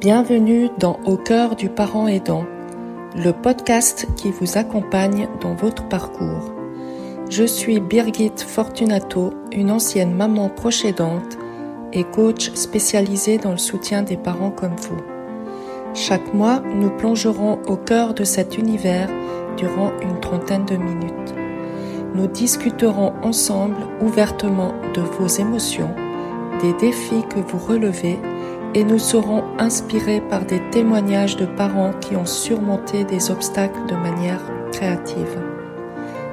Bienvenue dans Au cœur du parent aidant, le podcast qui vous accompagne dans votre parcours. Je suis Birgit Fortunato, une ancienne maman proche et coach spécialisée dans le soutien des parents comme vous. Chaque mois, nous plongerons au cœur de cet univers durant une trentaine de minutes. Nous discuterons ensemble ouvertement de vos émotions, des défis que vous relevez et nous serons inspirés par des témoignages de parents qui ont surmonté des obstacles de manière créative.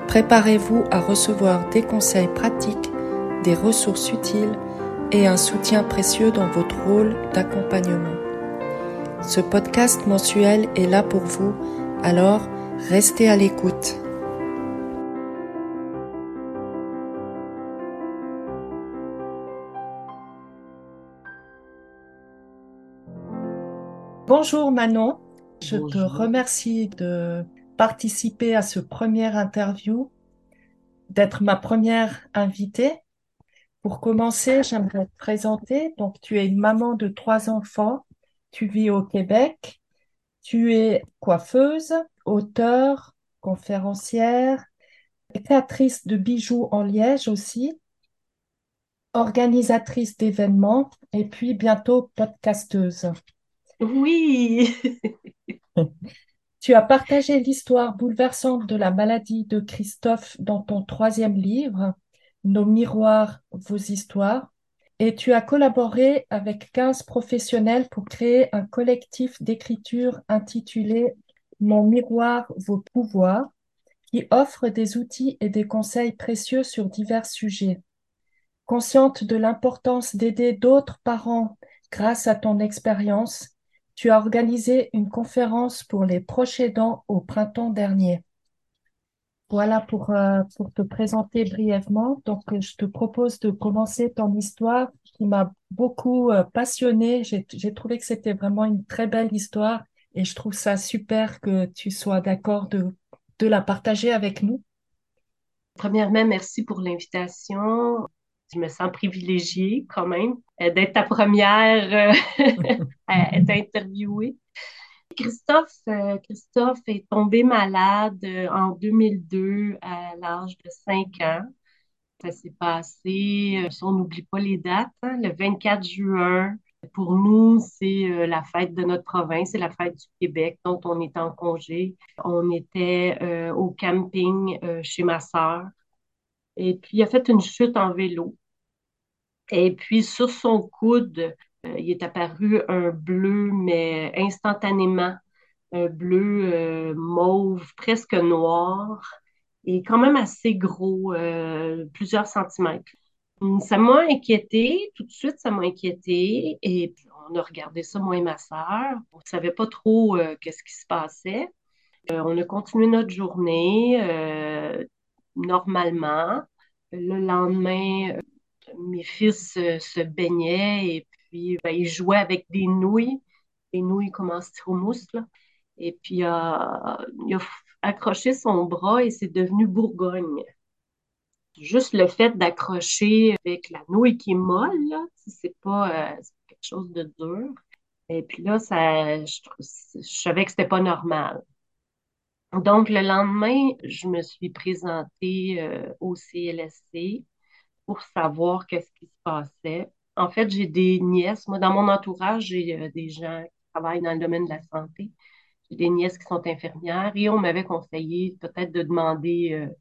Préparez-vous à recevoir des conseils pratiques, des ressources utiles et un soutien précieux dans votre rôle d'accompagnement. Ce podcast mensuel est là pour vous, alors restez à l'écoute. Bonjour Manon, je te remercie de participer à ce premier interview, d'être ma première invitée. Pour commencer, j'aimerais te présenter. Donc, tu es une maman de trois enfants, tu vis au Québec, tu es coiffeuse, auteure, conférencière, créatrice de bijoux en liège aussi, organisatrice d'événements et puis bientôt podcasteuse. Oui. Tu as partagé l'histoire bouleversante de la maladie de Christophe dans ton troisième livre, Nos miroirs, vos histoires, et tu as collaboré avec 15 professionnels pour créer un collectif d'écriture intitulé Mon miroir, vos pouvoirs, qui offre des outils et des conseils précieux sur divers sujets. Consciente de l'importance d'aider d'autres parents grâce à ton expérience, tu as organisé une conférence pour les proches aidants au printemps dernier. Voilà pour, euh, pour te présenter brièvement. Donc, je te propose de commencer ton histoire qui m'a beaucoup euh, passionnée. J'ai trouvé que c'était vraiment une très belle histoire et je trouve ça super que tu sois d'accord de, de la partager avec nous. Premièrement, merci pour l'invitation. Je me sens privilégiée quand même euh, d'être ta première euh, à être interviewée. Christophe, euh, Christophe est tombé malade en 2002 à l'âge de 5 ans. Ça s'est passé, on n'oublie pas les dates, hein, le 24 juin. Pour nous, c'est la fête de notre province, c'est la fête du Québec, dont on est en congé. On était au camping chez ma sœur. Et puis, il a fait une chute en vélo. Et puis, sur son coude, euh, il est apparu un bleu, mais instantanément, un bleu euh, mauve, presque noir, et quand même assez gros, euh, plusieurs centimètres. Ça m'a inquiété, tout de suite, ça m'a inquiété. Et on a regardé ça, moi et ma sœur. On ne savait pas trop qu'est-ce qui se passait. on a continué notre journée normalement. Le lendemain, mes fils se baignaient et puis ben, ils jouaient avec des nouilles, des nouilles comme en styromousse. Là. Et puis il a accroché son bras et c'est devenu Bourgogne. Juste le fait d'accrocher avec la nouille qui est molle, c'est pas euh, quelque chose de dur. Et puis là, ça, je, je savais que c'était pas normal. Donc, le lendemain, je me suis présentée euh, au CLSC pour savoir qu'est-ce qui se passait. En fait, j'ai des nièces. Moi, dans mon entourage, j'ai euh, des gens qui travaillent dans le domaine de la santé. J'ai des nièces qui sont infirmières et on m'avait conseillé peut-être de demander euh,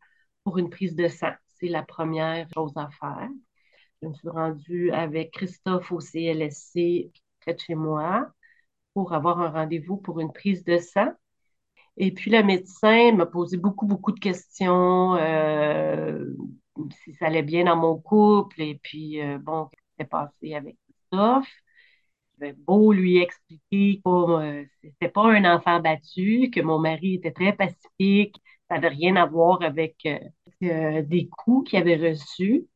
pour une prise de sang. C'est la première chose à faire. Je me suis rendue avec Christophe au CLSC près de chez moi pour avoir un rendez-vous pour une prise de sang. Et puis, le médecin m'a posé beaucoup, beaucoup de questions, euh, si ça allait bien dans mon couple, et puis, euh, bon, qu'est-ce qui s'est passé avec Christophe? J'avais beau lui expliquer que euh, c'était pas un enfant battu, que mon mari était très pacifique, ça n'avait rien à voir avec des coups qu'il avait reçus.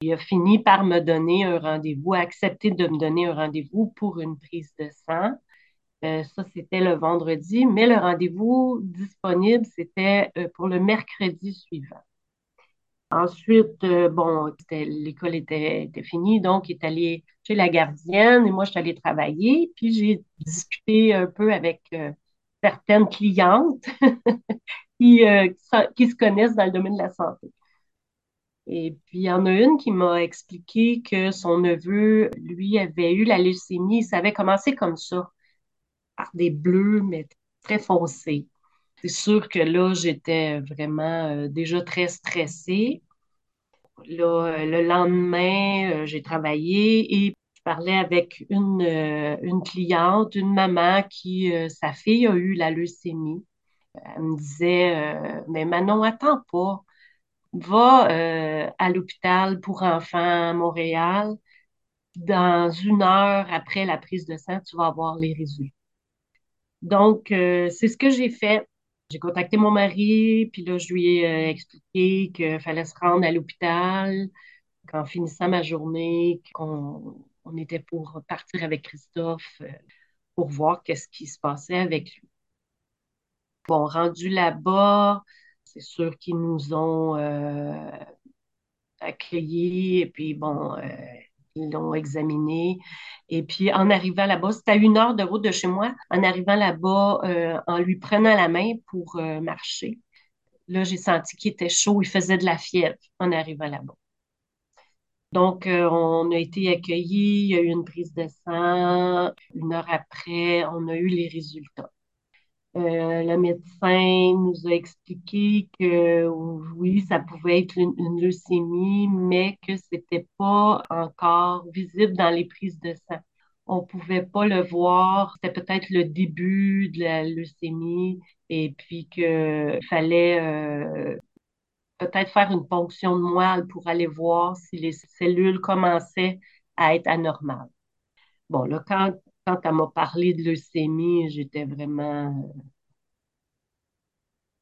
Il a fini par me donner un rendez-vous, accepter de me donner un rendez-vous pour une prise de sang. Euh, ça, c'était le vendredi, mais le rendez-vous disponible, c'était euh, pour le mercredi suivant. Ensuite, euh, bon, l'école était, finie, donc il est allé chez la gardienne et moi, je suis allée travailler. Puis j'ai discuté un peu avec certaines clientes qui, qui, se connaissent dans le domaine de la santé. Et puis, il y en a une qui m'a expliqué que son neveu, lui, avait eu la leucémie. Ça avait commencé comme ça, par des bleus, mais très foncés. C'est sûr que là, j'étais vraiment déjà très stressée. Là, le lendemain, euh, j'ai travaillé et je parlais avec une, euh, cliente, une maman qui, euh, sa fille a eu la leucémie. Elle me disait, mais Manon, attends pas. Va à l'hôpital pour enfants à Montréal. Dans une heure après la prise de sang, tu vas avoir les résultats. Donc, c'est ce que j'ai fait. J'ai contacté mon mari, puis là, je lui ai euh, expliqué qu'il fallait se rendre à l'hôpital, qu'en finissant ma journée, qu'on on était pour partir avec Christophe euh, pour voir qu'est-ce qui se passait avec lui. Bon, rendu là-bas, c'est sûr qu'ils nous ont euh, accueillis, et puis bon, ils l'ont examiné. Et puis, en arrivant là-bas, c'était à une heure de route de chez moi, en arrivant là-bas, euh, en lui prenant la main pour euh, marcher, là, j'ai senti qu'il était chaud, il faisait de la fièvre en arrivant là-bas. Donc, euh, on a été accueillis, il y a eu une prise de sang. Une heure après, on a eu les résultats. Euh, le médecin nous a expliqué que oui, ça pouvait être une, leucémie, mais que c'était pas encore visible dans les prises de sang. On pouvait pas le voir. C'était peut-être le début de la leucémie et puis qu'il fallait euh, peut-être faire une ponction de moelle pour aller voir si les cellules commençaient à être anormales. Bon, là, quand quand elle m'a parlé de leucémie, j'étais vraiment euh,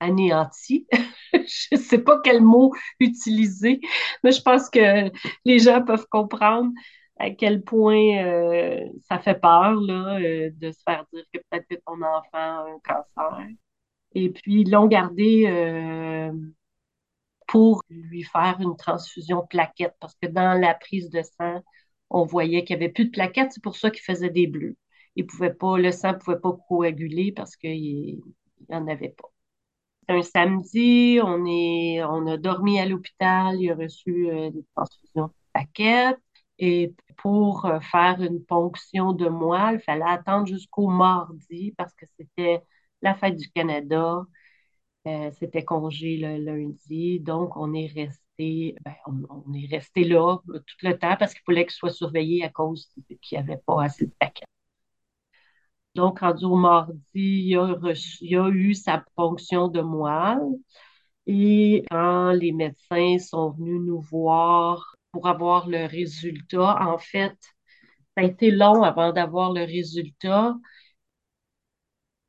anéantie. je ne sais pas quel mot utiliser, mais je pense que les gens peuvent comprendre à quel point euh, ça fait peur là, euh, de se faire dire que peut-être que ton enfant a un cancer. Et puis, ils l'ont gardé pour lui faire une transfusion de plaquettes, parce que dans la prise de sang, on voyait qu'il n'y avait plus de plaquettes, c'est pour ça qu'il faisait des bleus. Il pouvait pas, le sang ne pouvait pas coaguler parce qu'il n'y en avait pas. Un samedi, on, a dormi à l'hôpital, il a reçu euh, des transfusions de plaquettes. Et pour euh, faire une ponction de moelle, il fallait attendre jusqu'au mardi parce que c'était la fête du Canada. Euh, c'était congé le lundi. Donc, on est resté ben, on, est resté là euh, tout le temps parce qu'il fallait qu'il soit surveillé à cause qu'il n'y avait pas assez de paquets. Donc, rendu au mardi, il a, il a eu sa ponction de moelle. Et quand les médecins sont venus nous voir pour avoir le résultat, en fait, ça a été long avant d'avoir le résultat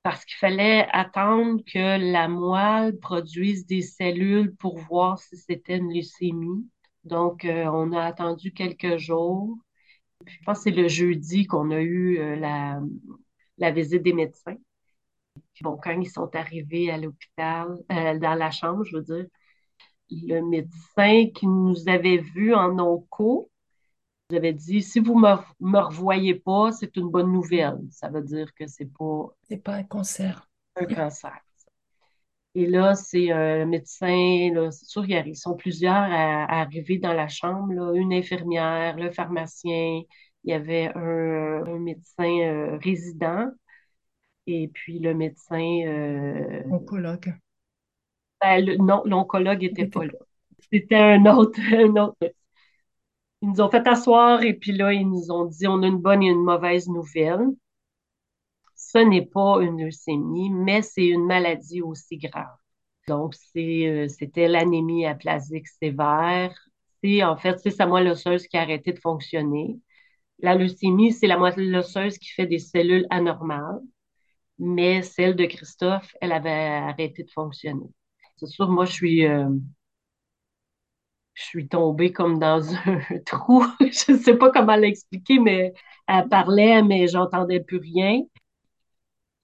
parce qu'il fallait attendre que la moelle produise des cellules pour voir si c'était une leucémie. Donc, euh, on a attendu quelques jours. je pense que c'est le jeudi qu'on a eu euh, la, la, visite des médecins. bon, quand ils sont arrivés à l'hôpital, euh, dans la chambre, je veux dire, le médecin qui nous avait vus en onco vous avez dit, si vous ne me, revoyez pas, c'est une bonne nouvelle. Ça veut dire que c'est pas... C'est pas un cancer. Un cancer. Et là, c'est un médecin, c'est sûr, ils sont plusieurs à, arriver dans la chambre, une infirmière, le pharmacien, il y avait un, médecin euh, résident et puis le médecin... Euh, oncologue. Ben, non, l'oncologue n'était pas là. C'était un autre, un autre ils nous ont fait asseoir et puis là, ils nous ont dit on a une bonne et une mauvaise nouvelle. Ce n'est pas une leucémie, mais c'est une maladie aussi grave. Donc, euh, c'était l'anémie aplasique sévère. C'est en fait, c'est sa moelle osseuse qui a arrêté de fonctionner. La leucémie, c'est la moelle osseuse qui fait des cellules anormales, mais celle de Christophe, elle avait arrêté de fonctionner. C'est sûr, moi, je suis, euh, je suis tombée comme dans un trou. je ne sais pas comment l'expliquer, mais elle parlait, mais j'entendais plus rien.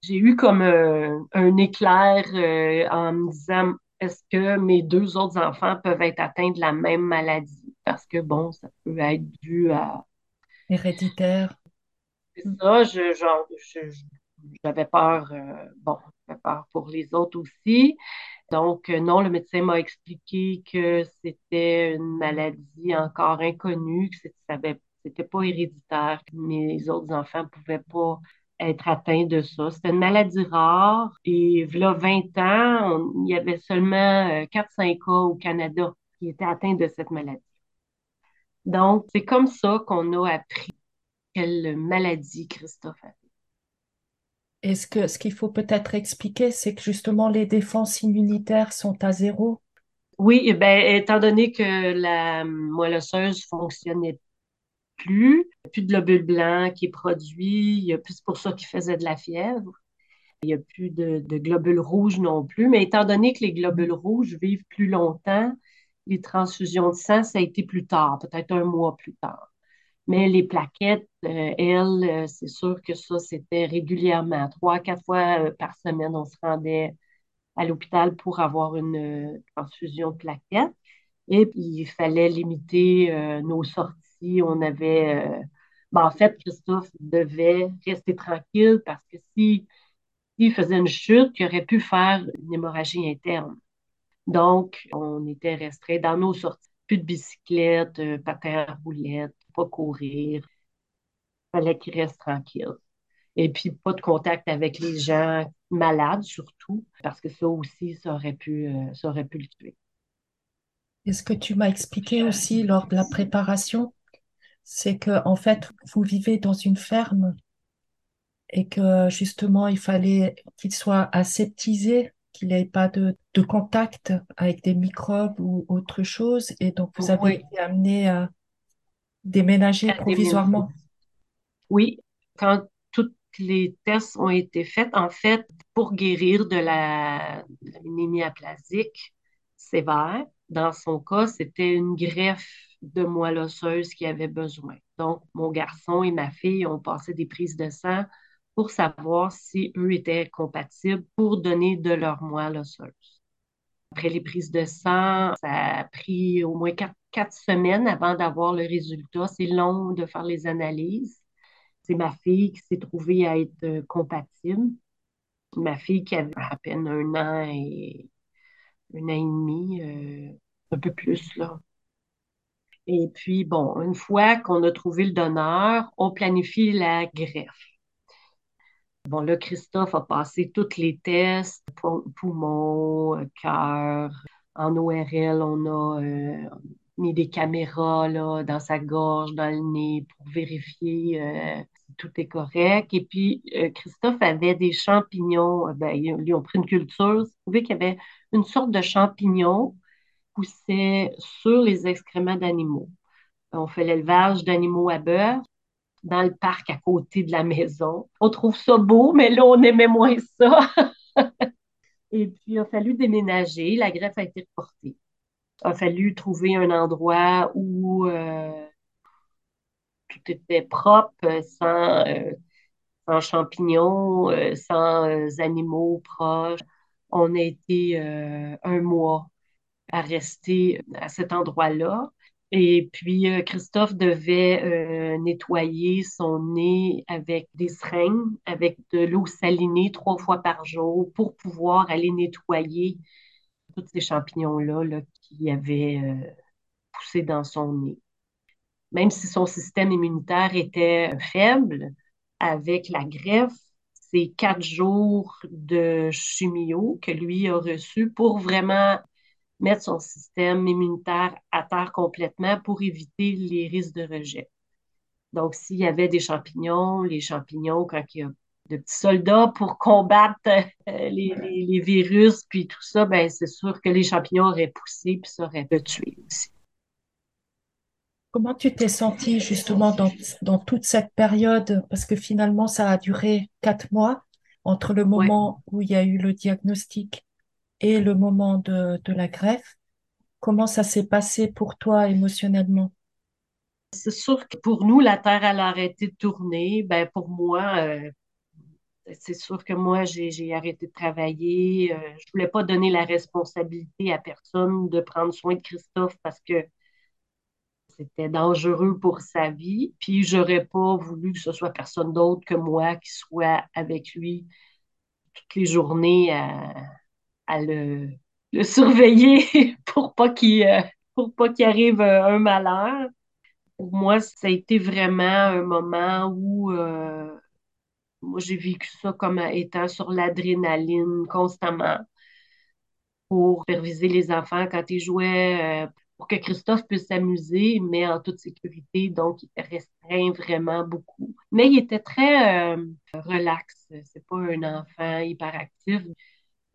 J'ai eu comme un, éclair euh, en me disant est-ce que mes deux autres enfants peuvent être atteints de la même maladie? Parce que, bon, ça peut être dû à... Héréditaire. C'est ça, je, genre, je- je- j'avais peur, euh, bon, j'avais peur pour les autres aussi. Donc, euh, non, le médecin m'a expliqué que c'était une maladie encore inconnue, que c'était pas héréditaire, que mes autres enfants pouvaient pas être atteints de ça. C'était une maladie rare et là, 20 ans, il y avait seulement euh, 4-5 cas au Canada qui étaient atteints de cette maladie. Donc, c'est comme ça qu'on a appris quelle maladie Christophe avait. Et ce que, ce qu'il faut peut-être expliquer, c'est que justement les défenses immunitaires sont à zéro. Oui, ben, étant donné que la moelle osseuse fonctionnait plus, il y a plus de globules blancs qui est produit, il pour ça qu'il faisait de la fièvre. Il n'y a plus de, de globules rouges non plus, mais étant donné que les globules rouges vivent plus longtemps, les transfusions de sang, ça a été plus tard, peut-être un mois plus tard. Mais les plaquettes, euh, elles, euh, c'est sûr que ça, c'était régulièrement, trois, quatre fois euh, par semaine, on se rendait à l'hôpital pour avoir une euh, transfusion de plaquettes. Et puis, il fallait limiter nos sorties. On avait. ben, en fait, Christophe devait rester tranquille parce que si, s'il faisait une chute, il aurait pu faire une hémorragie interne. Donc, on était restés dans nos sorties. Plus de bicyclette, euh, patin à roulettes, pas courir. Il fallait qu'il reste tranquille. Et puis, pas de contact avec les gens malades, surtout, parce que ça aussi, ça aurait pu, euh, ça aurait pu le tuer. Et ce que tu m'as expliqué aussi lors de la préparation, c'est que en fait, vous vivez dans une ferme et que justement, il fallait qu'il soit aseptisé, qu'il n'ait pas de, de contact avec des microbes ou autre chose. Et donc, vous avez Oui, été amené à déménager à déménager. provisoirement. Oui, quand tous les tests ont été faits, en fait, pour guérir de la, de l'anémie aplasique sévère, dans son cas, c'était une greffe de moelle osseuse qu'il avait besoin. Donc, mon garçon et ma fille ont passé des prises de sang pour savoir si eux étaient compatibles pour donner de leur moelle osseuse. Après les prises de sang, ça a pris au moins quatre, semaines avant d'avoir le résultat. C'est long de faire les analyses. C'est ma fille qui s'est trouvée à être euh, compatible. Ma fille qui avait à peine un an et un an et demi, euh, un peu plus, là. Et puis, bon, une fois qu'on a trouvé le donneur, on planifie la greffe. Bon, là, Christophe a passé tous les tests, pou- poumons, euh, cœur. En ORL, on a euh, mis des caméras là, dans sa gorge, dans le nez, pour vérifier euh, si tout est correct. Et puis, euh, Christophe avait des champignons. Euh, Ben, ils ils ont pris une culture. Ils trouvaient qu'il y avait une sorte de champignon poussait sur les excréments d'animaux. On fait l'élevage d'animaux à beurre dans le parc à côté de la maison. On trouve ça beau, mais là, on aimait moins ça. Et puis, il a fallu déménager. La greffe a été reportée. Il a fallu trouver un endroit où euh, tout était propre, sans, euh, champignons, euh, sans animaux proches. On a été un mois à rester à cet endroit-là. Et puis, euh, Christophe devait euh, nettoyer son nez avec des seringues, avec de l'eau salinée trois fois par jour pour pouvoir aller nettoyer tous ces champignons-là là, qui avaient euh, poussé dans son nez. Même si son système immunitaire était faible, avec la greffe, c'est quatre jours de chimio que lui a reçu pour vraiment mettre son système immunitaire à terre complètement pour éviter les risques de rejet. Donc, s'il y avait des champignons, les champignons, quand il y a de petits soldats pour combattre euh, les, les- les virus, puis tout ça, ben, c'est sûr que les champignons auraient poussé, puis ça aurait pu tuer aussi. Comment tu t'es senti justement dans, dans toute cette période? Parce que finalement, ça a duré quatre mois entre le Ouais. moment où il y a eu le diagnostic et le moment de, la greffe. Comment ça s'est passé pour toi émotionnellement? C'est sûr que pour nous, la Terre, elle a arrêté de tourner. Ben, pour moi, euh, c'est sûr que moi, j'ai arrêté de travailler. Je euh, je voulais pas donner la responsabilité à personne de prendre soin de Christophe parce que c'était dangereux pour sa vie. Puis, j'aurais pas voulu que ce soit personne d'autre que moi qui soit avec lui toutes les journées le, surveiller pour pas qu'il euh, pour pas qu'il arrive euh, un malheur. Pour moi, ça a été vraiment un moment où moi, j'ai vécu ça comme étant sur l'adrénaline constamment pour superviser les enfants quand ils jouaient, euh, pour que Christophe puisse s'amuser, mais en toute sécurité. Donc, il restreint vraiment beaucoup. Mais il était très euh, relax. C'est pas un enfant hyperactif.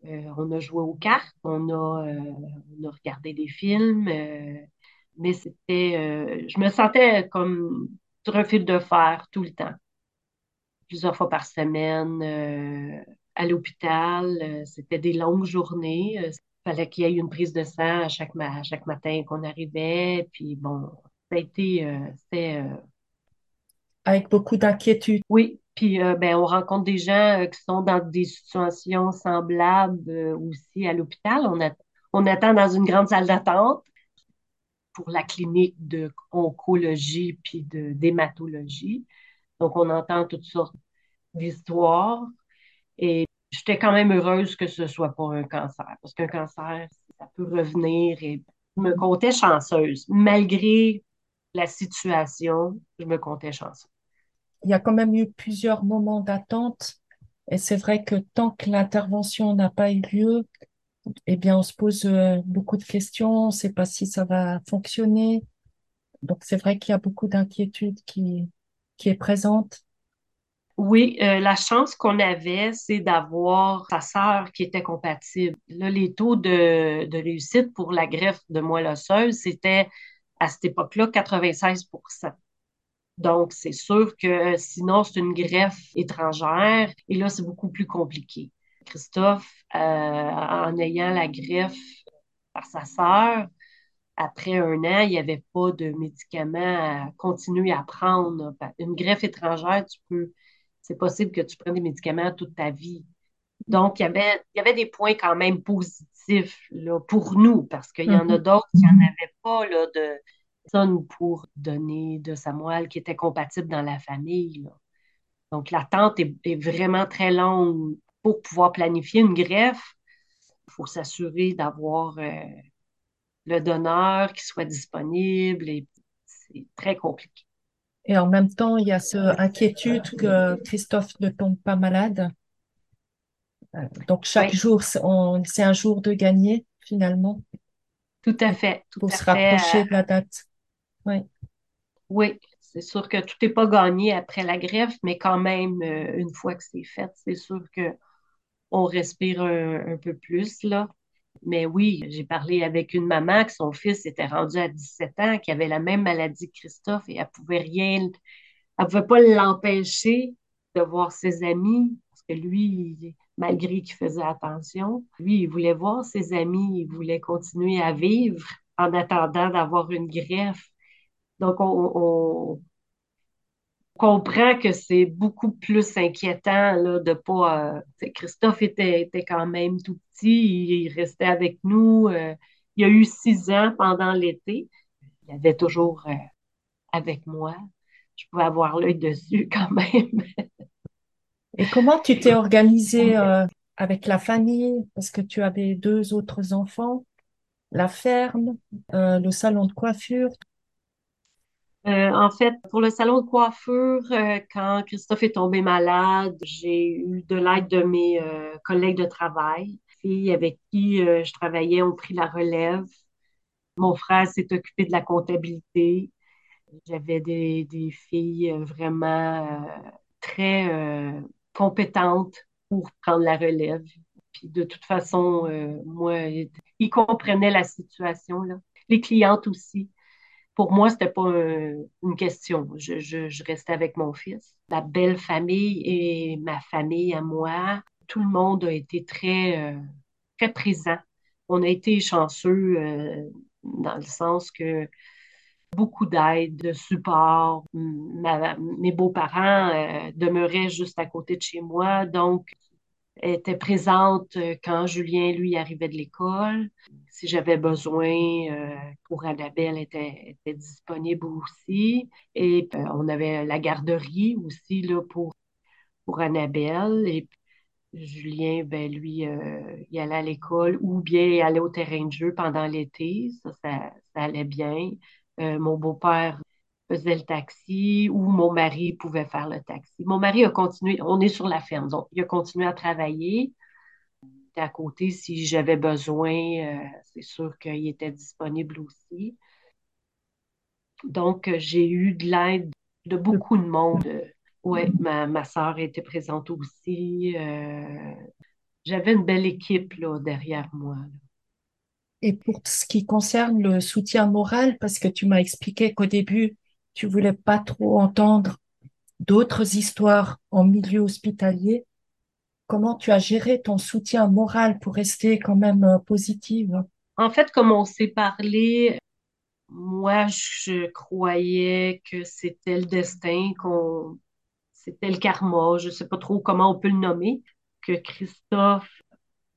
Euh, on a joué aux cartes, on a, on a regardé des films, mais c'était, je me sentais comme sur un fil de fer tout le temps plusieurs fois par semaine euh, à l'hôpital. Euh, c'était des longues journées. Il euh, fallait qu'il y ait une prise de sang à chaque, chaque matin qu'on arrivait. Puis bon, ça a été... Avec beaucoup d'inquiétude. Oui, puis ben, on rencontre des gens qui sont dans des situations semblables aussi à l'hôpital. On, on attend dans une grande salle d'attente pour la clinique de oncologie puis de d'hématologie. Donc, on entend toutes sortes d'histoires. Et j'étais quand même heureuse que ce soit pas un cancer, parce qu'un cancer, ça peut revenir. Et je me comptais chanceuse. Malgré la situation, je me comptais chanceuse. Il y a quand même eu plusieurs moments d'attente. Et c'est vrai que tant que l'intervention n'a pas eu lieu, eh bien, on se pose euh, beaucoup de questions. On ne sait pas si ça va fonctionner. Donc, c'est vrai qu'il y a beaucoup d'inquiétude qui, qui est présente. Oui, euh, la chance qu'on avait, c'est d'avoir sa sœur qui était compatible. Là, les taux de, de réussite pour la greffe de moelle osseuse, c'était à cette époque-là 96 donc, c'est sûr que sinon, c'est une greffe étrangère et là, c'est beaucoup plus compliqué. Christophe, euh, en ayant la greffe par sa sœur, après un an, il n'y avait pas de médicaments à continuer à prendre. Une greffe étrangère, tu peux, c'est possible que tu prennes des médicaments toute ta vie. Donc, il y avait, il y avait des points quand même positifs là, pour nous, parce qu'il y en a mhm. d'autres qui n'en avaient pas là, de personne pour donner de sa moelle qui était compatible dans la famille. Donc, l'attente est, est, vraiment très longue pour pouvoir planifier une greffe. Il faut s'assurer d'avoir euh, le donneur qui soit disponible et c'est très compliqué. Et en même temps, il y a cette inquiétude que Christophe ne tombe pas malade. Euh, donc chaque jour, c'est un jour de gagner finalement. Tout à fait. Tout pour se rapprocher de la date. Oui. Oui, c'est sûr que tout n'est pas gagné après la greffe, mais quand même, euh, une fois que c'est fait, c'est sûr que on respire un, peu plus là. Mais oui, j'ai parlé avec une maman que son fils était rendu à 17 ans, qui avait la même maladie que Christophe et elle pouvait rien, elle pouvait pas l'empêcher de voir ses amis parce que lui, malgré qu'il faisait attention, lui, il voulait voir ses amis, il voulait continuer à vivre en attendant d'avoir une greffe. Donc, on, comprend que c'est beaucoup plus inquiétant là, de pas. Euh, Christophe était, était, quand même tout petit, il, restait avec nous. Euh, il a eu six ans pendant l'été. Il avait toujours euh, avec moi. Je pouvais avoir l'œil dessus quand même. Et comment tu t'es organisé avec la famille? Parce que tu avais deux autres enfants, la ferme, le salon de coiffure. Euh, en fait, pour le salon de coiffure, euh, quand Christophe est tombé malade, j'ai eu de l'aide de mes euh, collègues de travail. Filles avec qui je travaillais ont pris la relève. Mon frère s'est occupé de la comptabilité. J'avais des, filles vraiment très compétentes pour prendre la relève. Puis de toute façon, moi, ils comprenaient la situation. Les clientes aussi pour moi, c'était pas une question. Je, restais avec mon fils. La belle famille et ma famille à moi, tout le monde a été très, euh, très présent. On a été chanceux euh, dans le sens que beaucoup d'aide, de support. mes beaux-parents euh, demeuraient juste à côté de chez moi, donc était présente euh, quand Julien, lui, arrivait de l'école. Si j'avais besoin euh, pour Annabelle, était, était disponible aussi. Et on avait la garderie aussi là, pour, pour Annabelle. Et Julien, ben, lui, il allait à l'école ou bien il allait au terrain de jeu pendant l'été. Ça, ça, allait bien. Euh, mon beau-père faisait le taxi ou mon mari pouvait faire le taxi. Mon mari a continué, on est sur la ferme, donc il a continué à travailler. À côté, si j'avais besoin, euh, c'est sûr qu'il était disponible aussi. Donc, j'ai eu de l'aide de beaucoup de monde. Oui, ma, ma soeur était présente aussi. Euh, j'avais une belle équipe là, derrière moi. Et pour ce qui concerne le soutien moral, parce que tu m'as expliqué qu'au début, tu voulais pas trop entendre d'autres histoires en milieu hospitalier, comment tu as géré ton soutien moral pour rester quand même euh, positive? En fait, comme on s'est parlé, moi, je croyais que c'était le destin, qu'on, c'était le karma, je sais pas trop comment on peut le nommer, que Christophe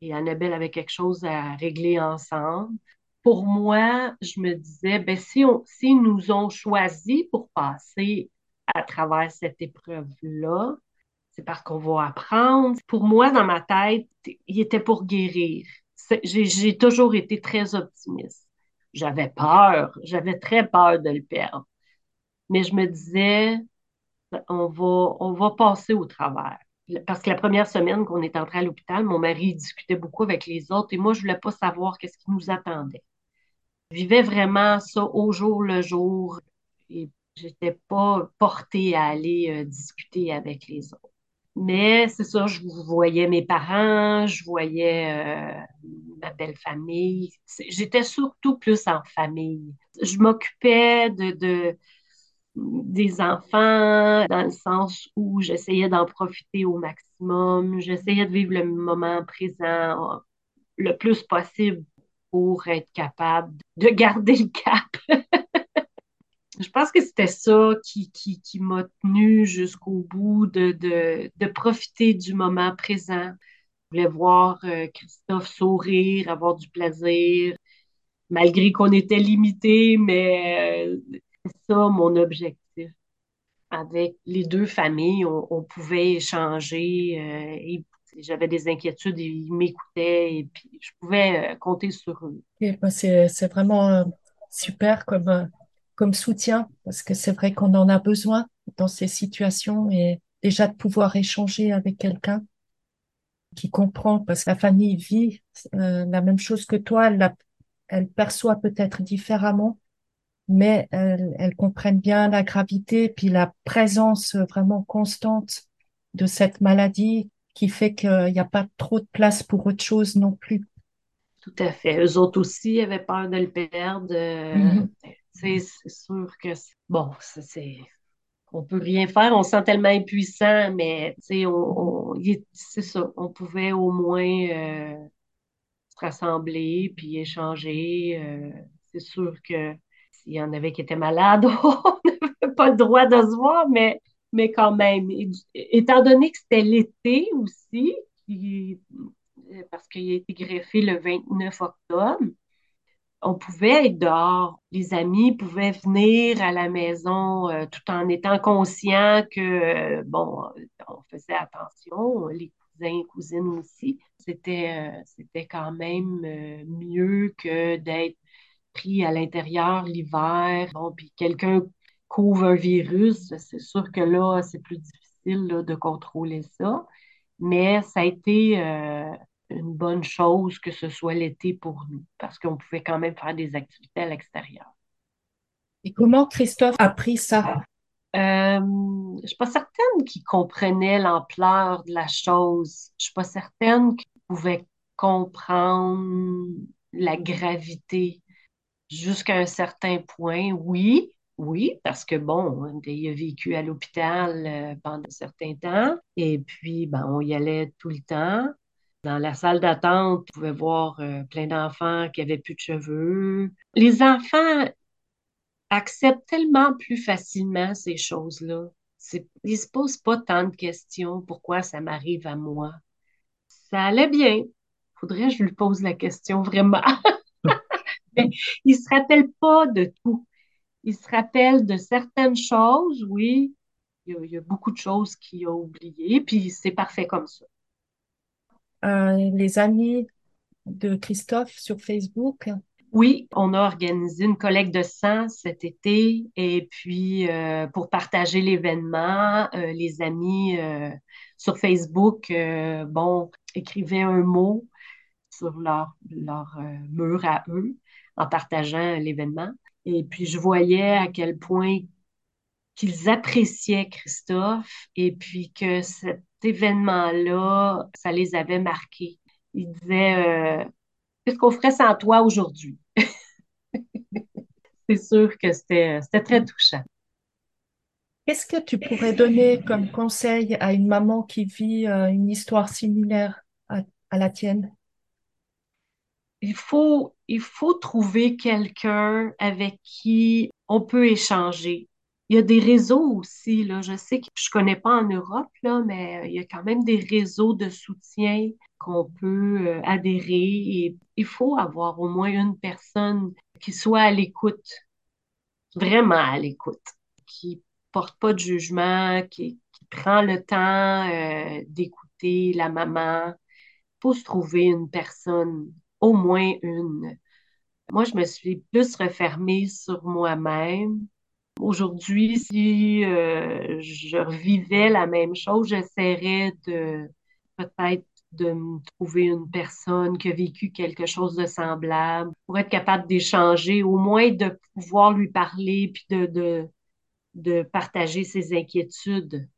et Annabelle avait quelque chose à régler ensemble. Pour moi, je me disais, ben, si, on, si nous ont choisi pour passer à travers cette épreuve-là, c'est parce qu'on va apprendre. Pour moi, dans ma tête, il était pour guérir. J'ai toujours été très optimiste. J'avais peur, j'avais très peur de le perdre. Mais je me disais, on va, on va passer au travers parce que la première semaine qu'on est entré à l'hôpital, mon mari discutait beaucoup avec les autres et moi, je voulais pas savoir qu'est-ce qui nous attendait. Vivais vraiment ça au jour le jour et j'étais pas portée à aller euh, discuter avec les autres. Mais c'est ça, je voyais mes parents, je voyais euh, ma belle famille. J'étais surtout plus en famille. Je m'occupais de des enfants dans le sens où j'essayais d'en profiter au maximum, j'essayais de vivre le moment présent le plus possible pour être capable de garder le cap. Je pense que c'était ça qui, m'a tenu jusqu'au bout de, profiter du moment présent. Je voulais voir euh, Christophe sourire, avoir du plaisir, malgré qu'on était limité, mais euh, c'est ça mon objectif. Avec les deux familles, on, pouvait échanger. Euh, j'avais des inquiétudes, ils m'écoutaient et puis je pouvais euh, compter sur eux. C'est vraiment euh, super comme, comme soutien parce que c'est vrai qu'on en a besoin dans ces situations et déjà de pouvoir échanger avec quelqu'un qui comprend parce que la famille vit la même chose que toi, elle, elle perçoit peut-être différemment mais elles, comprennent bien la gravité, puis la présence vraiment constante de cette maladie qui fait qu'il n'y a pas trop de place pour autre chose non plus. Tout à fait. Eux autres aussi avaient peur de le perdre. Mm-hmm. C'est sûr que, bon, c'est on peut rien faire, on se sent tellement impuissant, mais on, c'est ça, on pouvait au moins euh, se rassembler puis échanger. Euh, c'est sûr que s'il y en avait qui étaient malades, on n'avait pas le droit de se voir, mais, mais quand même, étant donné que c'était l'été aussi, parce qu'il a été greffé le 29 octobre, on pouvait être dehors. Les amis pouvaient venir à la maison euh, tout en étant conscients que, euh, bon, on faisait attention, les cousins et cousines aussi. C'était, euh, c'était quand même mieux que d'être pris à l'intérieur l'hiver, bon, puis quelqu'un couvre un virus, c'est sûr que là, c'est plus difficile de contrôler ça. Mais ça a été euh, une bonne chose que ce soit l'été pour nous, parce qu'on pouvait quand même faire des activités à l'extérieur. Et comment Christophe a pris ça? Euh, je ne suis pas certaine qu'il comprenait l'ampleur de la chose. Je ne suis pas certaine qu'il pouvait comprendre la gravité jusqu'à un certain point, oui, oui, parce que bon, il a vécu à l'hôpital euh, pendant un certain temps, et puis ben, on y allait tout le temps. Dans la salle d'attente, on pouvait voir euh, plein d'enfants qui avaient plus de cheveux. Les enfants, acceptent tellement plus facilement ces choses-là. Ils ne se posent pas tant de questions pourquoi ça m'arrive à moi? Ça allait bien. Faudrait que je lui pose la question vraiment. Mais il ne se rappelle pas de tout. Il se rappelle de certaines choses, oui. Il y a, beaucoup de choses qu'il a oubliées, puis c'est parfait comme ça. Euh, les amis de Christophe sur Facebook, oui, on a organisé une collecte de sang cet été et puis euh, pour partager l'événement, euh, les amis sur Facebook, bon, écrivaient un mot sur leur, leur mur à eux en partageant l'événement. Et puis je voyais à quel point qu'ils appréciaient Christophe et puis que cet événement-là, ça les avait marqués. Ils disaient Qu'est-ce qu'on ferait sans toi aujourd'hui? C'est sûr que c'était très touchant. Qu'est-ce que tu pourrais donner comme conseil à une maman qui vit euh, une histoire similaire à, la tienne? Il faut, il faut trouver quelqu'un avec qui on peut échanger. Il y a des réseaux aussi, là. Je sais que je ne connais pas en Europe, mais il y a quand même des réseaux de soutien qu'on peut euh, adhérer et il faut avoir au moins une personne qui soit à l'écoute, vraiment à l'écoute, qui porte pas de jugement, qui, prend le temps euh, d'écouter la maman. Il faut se trouver une personne, au moins une. Moi, je me suis plus refermée sur moi-même. Aujourd'hui, si euh, je revivais la même chose, j'essaierais de peut-être de trouver une personne qui a vécu quelque chose de semblable pour être capable d'échanger, au moins de pouvoir lui parler puis de, de, de partager ses inquiétudes.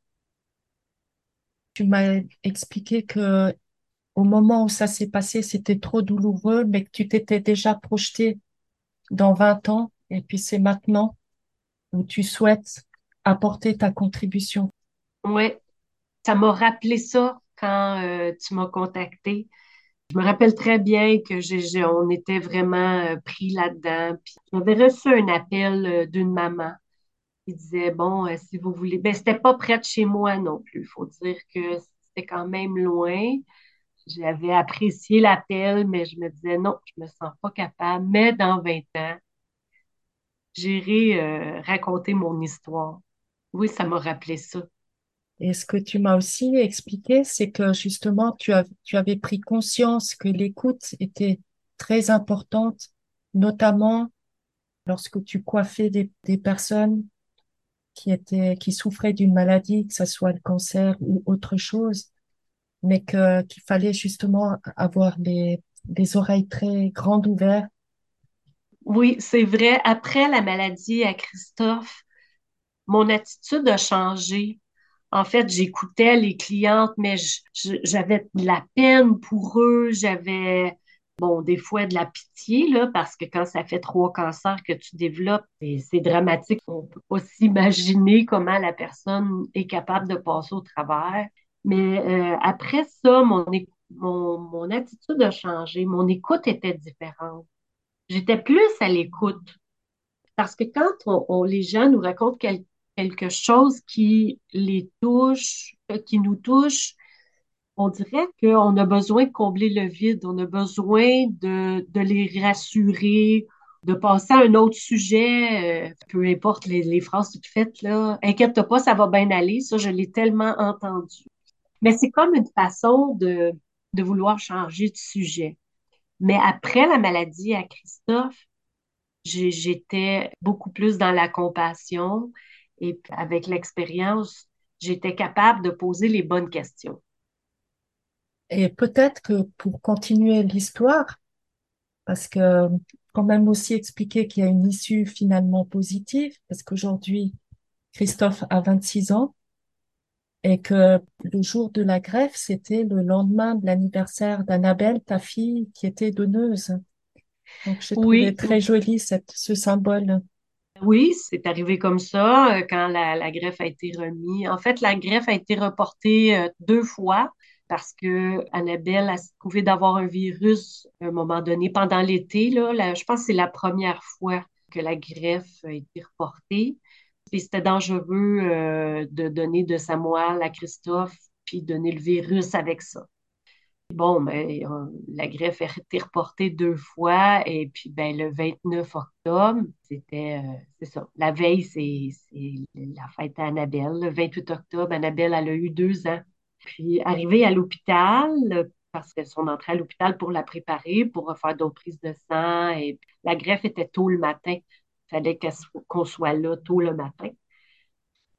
Tu m'as expliqué que au moment où ça s'est passé, c'était trop douloureux, mais que tu t'étais déjà projeté dans 20 ans et puis c'est maintenant où tu souhaites apporter ta contribution. Oui, ça m'a rappelé ça quand euh, tu m'as contacté. Je me rappelle très bien que on était vraiment euh, pris là-dedans. J'avais reçu un appel euh, d'une maman qui disait bon, si vous voulez, ben c'était pas près de chez moi non plus. Il faut dire que c'était quand même loin. J'avais apprécié l'appel, mais je me disais non, je me sens pas capable. Mais dans 20 ans, j'irai raconter mon histoire. Oui, ça m'a rappelé ça. Et ce que tu m'as aussi expliqué, c'est que justement, tu, as, tu avais pris conscience que l'écoute était très importante, notamment lorsque tu coiffais des, des personnes qui étaient, qui souffraient d'une maladie, que ce soit le cancer ou autre chose, mais qu'il fallait justement avoir des, des oreilles très grandes ouvertes. Oui, c'est vrai. Après la maladie à Christophe, mon attitude a changé en fait, j'écoutais les clientes, mais j'avais de la peine pour eux, j'avais, bon, des fois de la pitié, là, parce que quand ça fait trois cancers que tu développes, c'est dramatique. On peut pas s'imaginer comment la personne est capable de passer au travers. Mais euh, après ça, mon, mon, mon attitude a changé, mon écoute était différente. J'étais plus à l'écoute. Parce que quand on, les gens nous racontent quelque quelque chose qui les touche, euh, qui nous touche, on dirait qu'on a besoin de combler le vide, on a besoin de, de les rassurer, de passer à un autre sujet, euh, peu importe les, les phrases toutes faites, là. Inquiète-toi pas, ça va bien aller. Ça, je l'ai tellement entendu. Mais c'est comme une façon de, de vouloir changer de sujet. Mais après la maladie à Christophe, j'étais beaucoup plus dans la compassion et avec l'expérience, j'étais capable de poser les bonnes questions. Et peut-être que pour continuer l'histoire, parce que quand même aussi expliquer qu'il y a une issue finalement positive, parce qu'aujourd'hui, Christophe a 26 ans et que le jour de la greffe, c'était le lendemain de l'anniversaire d'Annabelle, ta fille, qui était donneuse. Donc, j'ai trouvé très joli cette, ce symbole. Oui, c'est arrivé comme ça euh, quand la, greffe a été remise. En fait, la greffe a été reportée euh, deux fois parce que Annabelle a trouvé d'avoir un virus à un moment donné pendant l'été. Là, je pense que c'est la première fois que la greffe a été reportée. Et c'était dangereux euh, de donner de sa moelle à Christophe, puis donner le virus avec ça. Bon, mais ben, la greffe a été reportée deux fois, et puis ben, le 29 octobre, c'était, euh, ça, la veille, c'est, la fête à Annabelle. Le 28 octobre, Annabelle, elle a eu deux ans. Puis, arrivée à l'hôpital, parce qu'elles sont entrées à l'hôpital pour la préparer, pour faire d'autres prises de sang, et la greffe était tôt le matin. Il fallait qu'on soit là tôt le matin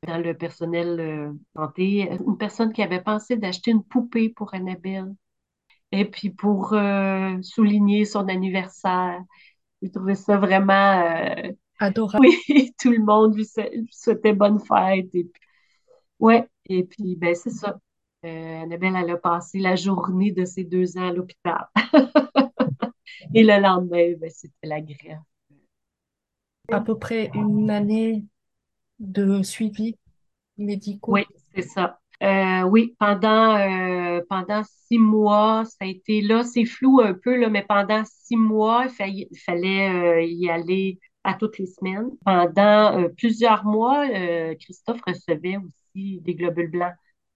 dans le personnel euh, santé, une personne qui avait pensé d'acheter une poupée pour Annabelle. Et puis pour euh, souligner son anniversaire, j'ai trouvé ça vraiment euh, adorable. Oui, tout le monde lui, souhaitait bonne fête. Et puis, ouais, et puis ben c'est ça. Annabelle, elle a passé la journée de ses deux ans à l'hôpital. et le lendemain, ben, c'était la grève. À peu près une année de suivi médicaux. Oui, c'est ça. Euh, oui, pendant, euh, pendant six mois, ça a été là, c'est flou un peu, là, mais pendant six mois, il, fallait euh, y aller à toutes les semaines. Pendant plusieurs mois, Christophe recevait aussi des globules blancs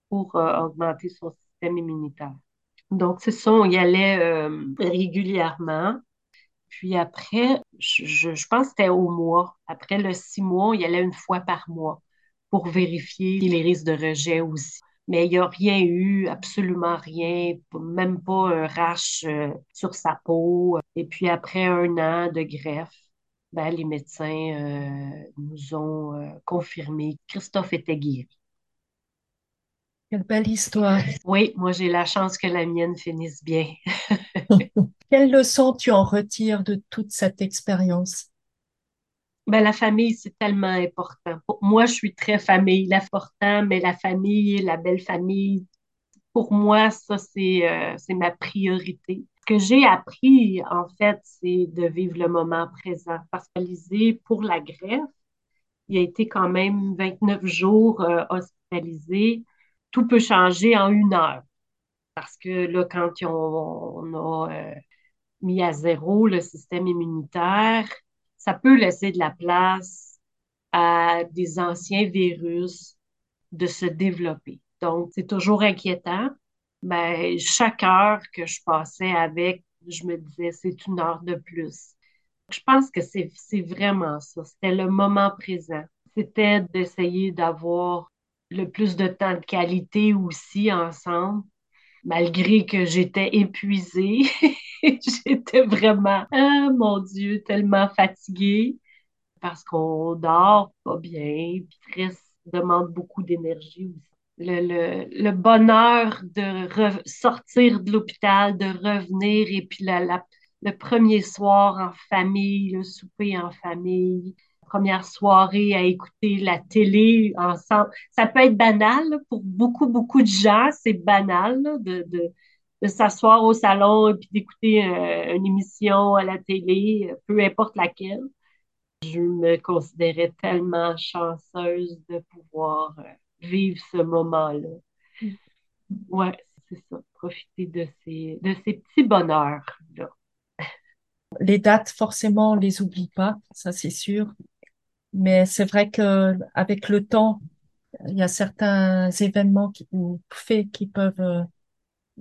pour augmenter son système immunitaire. Donc, c'est ça, on y allait régulièrement. Puis après, je, je pense que c'était au mois. Après le six mois, il y allait une fois par mois pour vérifier les risques de rejet aussi. Mais il n'y a rien eu, absolument rien, même pas un rash euh, sur sa peau. Et puis après un an de greffe, ben, les médecins euh, nous ont euh, confirmé que Christophe était guéri. Quelle belle histoire. Oui, moi j'ai la chance que la mienne finisse bien. Quelle leçon tu en retires de toute cette expérience? Ben, la famille, c'est tellement important. Pour moi, je suis très famille, l'important, mais la famille, la belle famille, pour moi, ça, c'est euh, ma priorité. Ce que j'ai appris, en fait, c'est de vivre le moment présent. Parce que pour la greffe, il a été quand même 29 jours euh, hospitalisé. Tout peut changer en une heure. Parce que là, quand on, a euh, mis à zéro le système immunitaire, ça peut laisser de la place à des anciens virus de se développer. Donc, c'est toujours inquiétant. Mais chaque heure que je passais avec, je me disais, c'est une heure de plus. Je pense que c'est vraiment ça. C'était le moment présent. C'était d'essayer d'avoir le plus de temps de qualité aussi ensemble, malgré que j'étais épuisée. J'étais vraiment, ah mon Dieu, tellement fatiguée parce qu'on dort pas bien, puis stress demande beaucoup d'énergie aussi. Le, bonheur de sortir de l'hôpital, de revenir, et puis la, le premier soir en famille, le souper en famille, première soirée à écouter la télé ensemble. Ça peut être banal pour beaucoup, beaucoup de gens, c'est banal de, de, de s'asseoir au salon et puis d'écouter euh, une émission à la télé, peu importe laquelle. Je me considérais tellement chanceuse de pouvoir euh, vivre ce moment-là. Mm. Ouais, c'est ça, profiter de ces, de ces petits bonheurs-là. Les dates, forcément, on les oublie pas, ça c'est sûr. Mais c'est vrai que avec le temps, il y a certains événements qui, ou faits qui peuvent euh,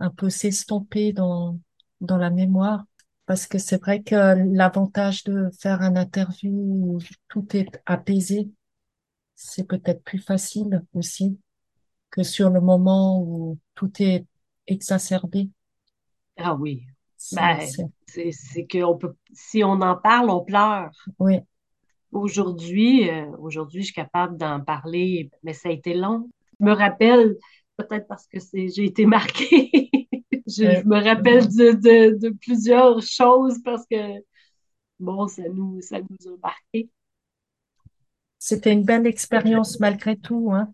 un peu s'estomper dans, dans la mémoire. Parce que c'est vrai que l'avantage de faire un interview où tout est apaisé, c'est peut-être plus facile aussi que sur le moment où tout est exacerbé. Ah oui. Ben, c'est que on peut, si on en parle, on pleure. Oui. Aujourd'hui, euh, aujourd'hui, je suis capable d'en parler, mais ça a été long. Je me rappelle peut-être parce que c'est, j'ai été marquée. je, me rappelle de, de, plusieurs choses parce que, bon, ça nous, ça nous a marqué. C'était une belle expérience malgré tout, hein?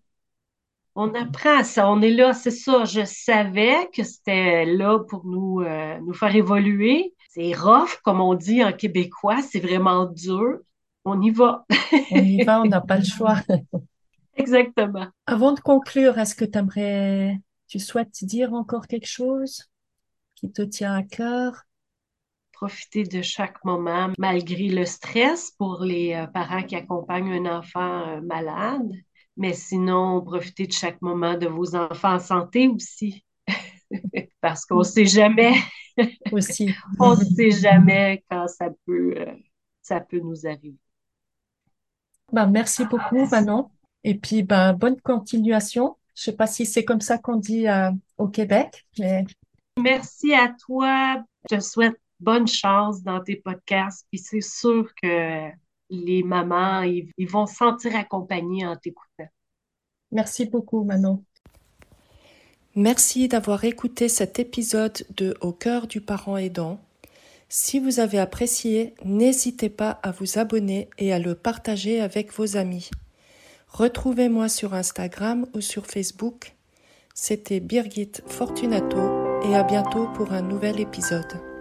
On apprend ça, on est là, c'est ça. Je savais que c'était là pour nous, euh, nous faire évoluer. C'est rough, comme on dit en québécois, c'est vraiment dur. On y va. on y va, on n'a pas le choix. Exactement. Avant de conclure, est-ce que tu aimerais, tu souhaites dire encore quelque chose qui te tient à cœur? profiter de chaque moment malgré le stress pour les euh, parents qui accompagnent un enfant euh, malade. Mais sinon, profiter de chaque moment de vos enfants en santé aussi. Parce qu'on ne sait jamais. aussi. on ne sait jamais quand ça peut, euh, ça peut nous arriver. Ben, merci beaucoup, Manon. Et puis, ben, bonne continuation. Je sais pas si c'est comme ça qu'on dit au Québec, mais... Merci à toi. Je te souhaite bonne chance dans tes podcasts. Puis c'est sûr que les mamans, ils, vont se sentir accompagnés en t'écoutant. Merci beaucoup, Manon. Merci d'avoir écouté cet épisode de Au cœur du parent aidant. Si vous avez apprécié, n'hésitez pas à vous abonner et à le partager avec vos amis. Retrouvez-moi sur Instagram ou sur Facebook. C'était Birgit Fortunato et à bientôt pour un nouvel épisode.